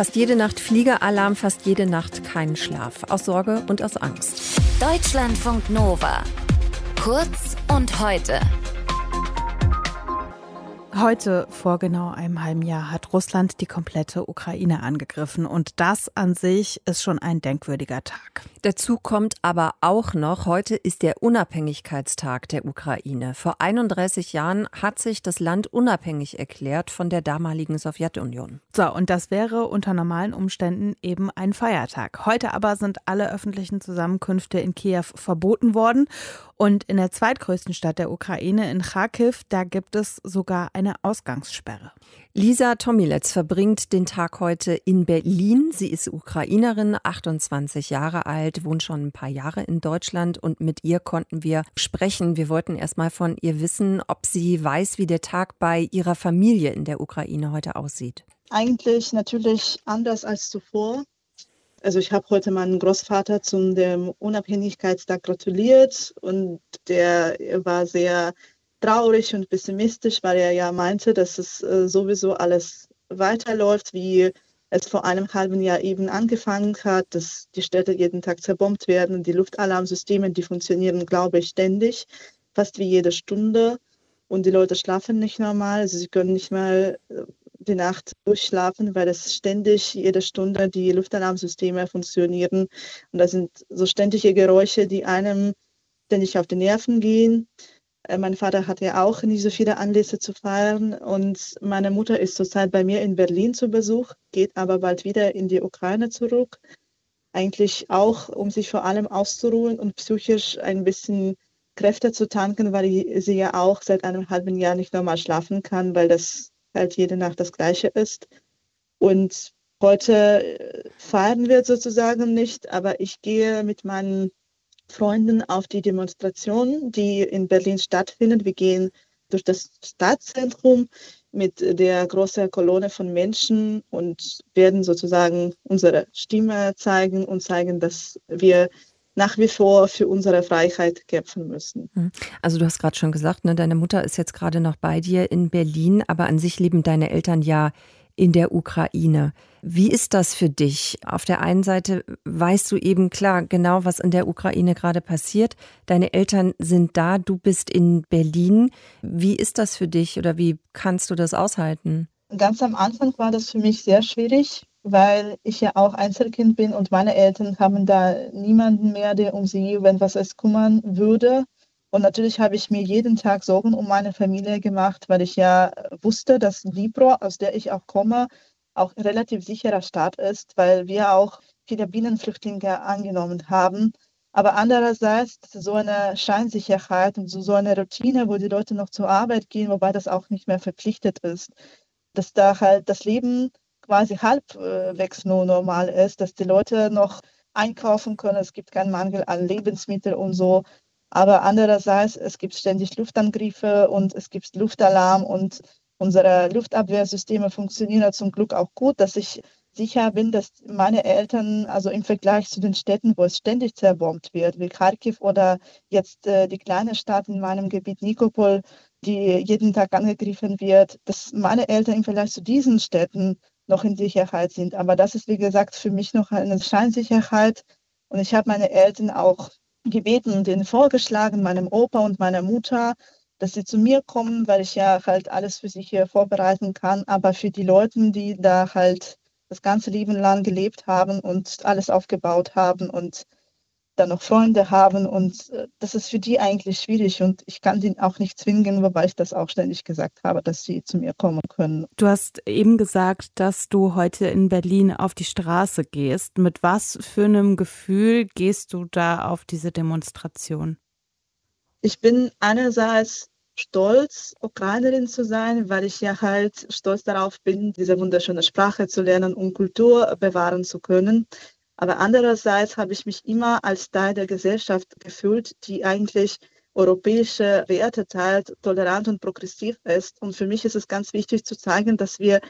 Fast jede Nacht Fliegeralarm, fast jede Nacht keinen Schlaf. Aus Sorge und aus Angst. Deutschlandfunk Nova. Kurz und heute. Heute, vor genau einem halben Jahr, hat Russland die komplette Ukraine angegriffen. Und das an sich ist schon ein denkwürdiger Tag. Dazu kommt aber auch noch, heute ist der Unabhängigkeitstag der Ukraine. Vor 31 Jahren hat sich das Land unabhängig erklärt von der damaligen Sowjetunion. So, und das wäre unter normalen Umständen eben ein Feiertag. Heute aber sind alle öffentlichen Zusammenkünfte in Kiew verboten worden. Und in der zweitgrößten Stadt der Ukraine, in Kharkiv, da gibt es sogar eine Ausgangssperre. Lisa Tomiletz verbringt den Tag heute in Berlin. Sie ist Ukrainerin, 28 Jahre alt, wohnt schon ein paar Jahre in Deutschland und mit ihr konnten wir sprechen. Wir wollten erst mal von ihr wissen, ob sie weiß, wie der Tag bei ihrer Familie in der Ukraine heute aussieht. Eigentlich natürlich anders als zuvor. Also ich habe heute meinen Großvater zum dem Unabhängigkeitstag gratuliert und der war sehr traurig und pessimistisch, weil er ja meinte, dass es äh, sowieso alles weiterläuft, wie es vor einem halben Jahr eben angefangen hat, dass die Städte jeden Tag zerbombt werden. Die Luftalarmsysteme, die funktionieren, glaube ich, ständig, fast wie jede Stunde. Und die Leute schlafen nicht normal, also sie können nicht mal äh, die Nacht durchschlafen, weil es ständig jede Stunde die Luftalarmsysteme funktionieren. Und da sind so ständige Geräusche, die einem ständig auf die Nerven gehen. Äh, mein Vater hat ja auch nicht so viele Anlässe zu feiern und meine Mutter ist zurzeit bei mir in Berlin zu Besuch, geht aber bald wieder in die Ukraine zurück. Eigentlich auch, um sich vor allem auszuruhen und psychisch ein bisschen Kräfte zu tanken, weil sie ja auch seit einem halben Jahr nicht normal schlafen kann, weil das halt jede Nacht das Gleiche ist. Und heute äh, feiern wir sozusagen nicht, aber ich gehe mit meinen Freunden auf die Demonstration, die in Berlin stattfindet. Wir gehen durch das Stadtzentrum mit der großen Kolonne von Menschen und werden sozusagen unsere Stimme zeigen und zeigen, dass wir nach wie vor für unsere Freiheit kämpfen müssen. Mhm. Also du hast gerade schon gesagt, ne, deine Mutter ist jetzt gerade noch bei dir in Berlin, aber an sich leben deine Eltern ja in der Ukraine. Wie ist das für dich? Auf der einen Seite weißt du eben klar genau, was in der Ukraine gerade passiert. Deine Eltern sind da, du bist in Berlin. Wie ist das für dich oder wie kannst du das aushalten? Ganz am Anfang war das für mich sehr schwierig, weil ich ja auch Einzelkind bin und meine Eltern haben da niemanden mehr, der um sie, wenn was es kümmern würde. Und natürlich habe ich mir jeden Tag Sorgen um meine Familie gemacht, weil ich ja wusste, dass Libro, aus der ich auch komme, auch relativ sicherer Staat ist, weil wir auch viele Binnenflüchtlinge angenommen haben. Aber andererseits so eine Scheinsicherheit und so, so eine Routine, wo die Leute noch zur Arbeit gehen, wobei das auch nicht mehr verpflichtet ist, dass da halt das Leben quasi halbwegs nur normal ist, dass die Leute noch einkaufen können, es gibt keinen Mangel an Lebensmitteln und so. Aber andererseits, es gibt ständig Luftangriffe und es gibt Luftalarm und unsere Luftabwehrsysteme funktionieren zum Glück auch gut, dass ich sicher bin, dass meine Eltern, also im Vergleich zu den Städten, wo es ständig zerbombt wird, wie Kharkiv oder jetzt äh, die kleine Stadt in meinem Gebiet Nikopol, die jeden Tag angegriffen wird, dass meine Eltern im Vergleich zu diesen Städten noch in Sicherheit sind. Aber das ist, wie gesagt, für mich noch eine Scheinsicherheit. Und ich habe meine Eltern auch gebeten und ihnen vorgeschlagen, meinem Opa und meiner Mutter, dass sie zu mir kommen, weil ich ja halt alles für sie hier vorbereiten kann. Aber für die Leute, die da halt das ganze Leben lang gelebt haben und alles aufgebaut haben und dann noch Freunde haben und äh, das ist für die eigentlich schwierig und ich kann sie auch nicht zwingen, wobei ich das auch ständig gesagt habe, dass sie zu mir kommen können. Du hast eben gesagt, dass du heute in Berlin auf die Straße gehst. Mit was für einem Gefühl gehst du da auf diese Demonstration? Ich bin einerseits stolz, Ukrainerin zu sein, weil ich ja halt stolz darauf bin, diese wunderschöne Sprache zu lernen und Kultur bewahren zu können. Aber andererseits habe ich mich immer als Teil der Gesellschaft gefühlt, die eigentlich europäische Werte teilt, tolerant und progressiv ist. Und für mich ist es ganz wichtig zu zeigen, dass wir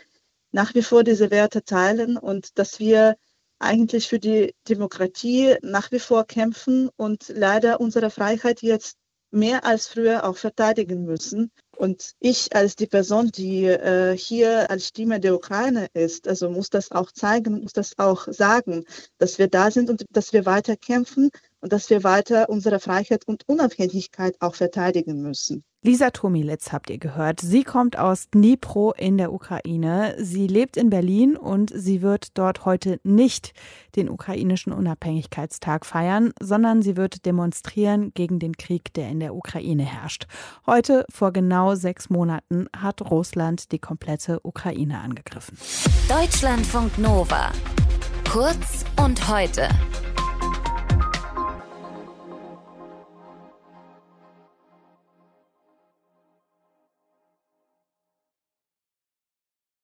nach wie vor diese Werte teilen und dass wir eigentlich für die Demokratie nach wie vor kämpfen und leider unsere Freiheit jetzt mehr als früher auch verteidigen müssen. Und ich als die Person, die äh, hier als Stimme der Ukraine ist, also muss das auch zeigen, muss das auch sagen, dass wir da sind und dass wir weiter kämpfen und dass wir weiter unsere Freiheit und Unabhängigkeit auch verteidigen müssen. Lisa Tomilitz habt ihr gehört. Sie kommt aus Dnipro in der Ukraine. Sie lebt in Berlin und sie wird dort heute nicht den ukrainischen Unabhängigkeitstag feiern, sondern sie wird demonstrieren gegen den Krieg, der in der Ukraine herrscht. Heute, vor genau sechs Monaten, hat Russland die komplette Ukraine angegriffen. Deutschlandfunk Nova. Kurz und heute.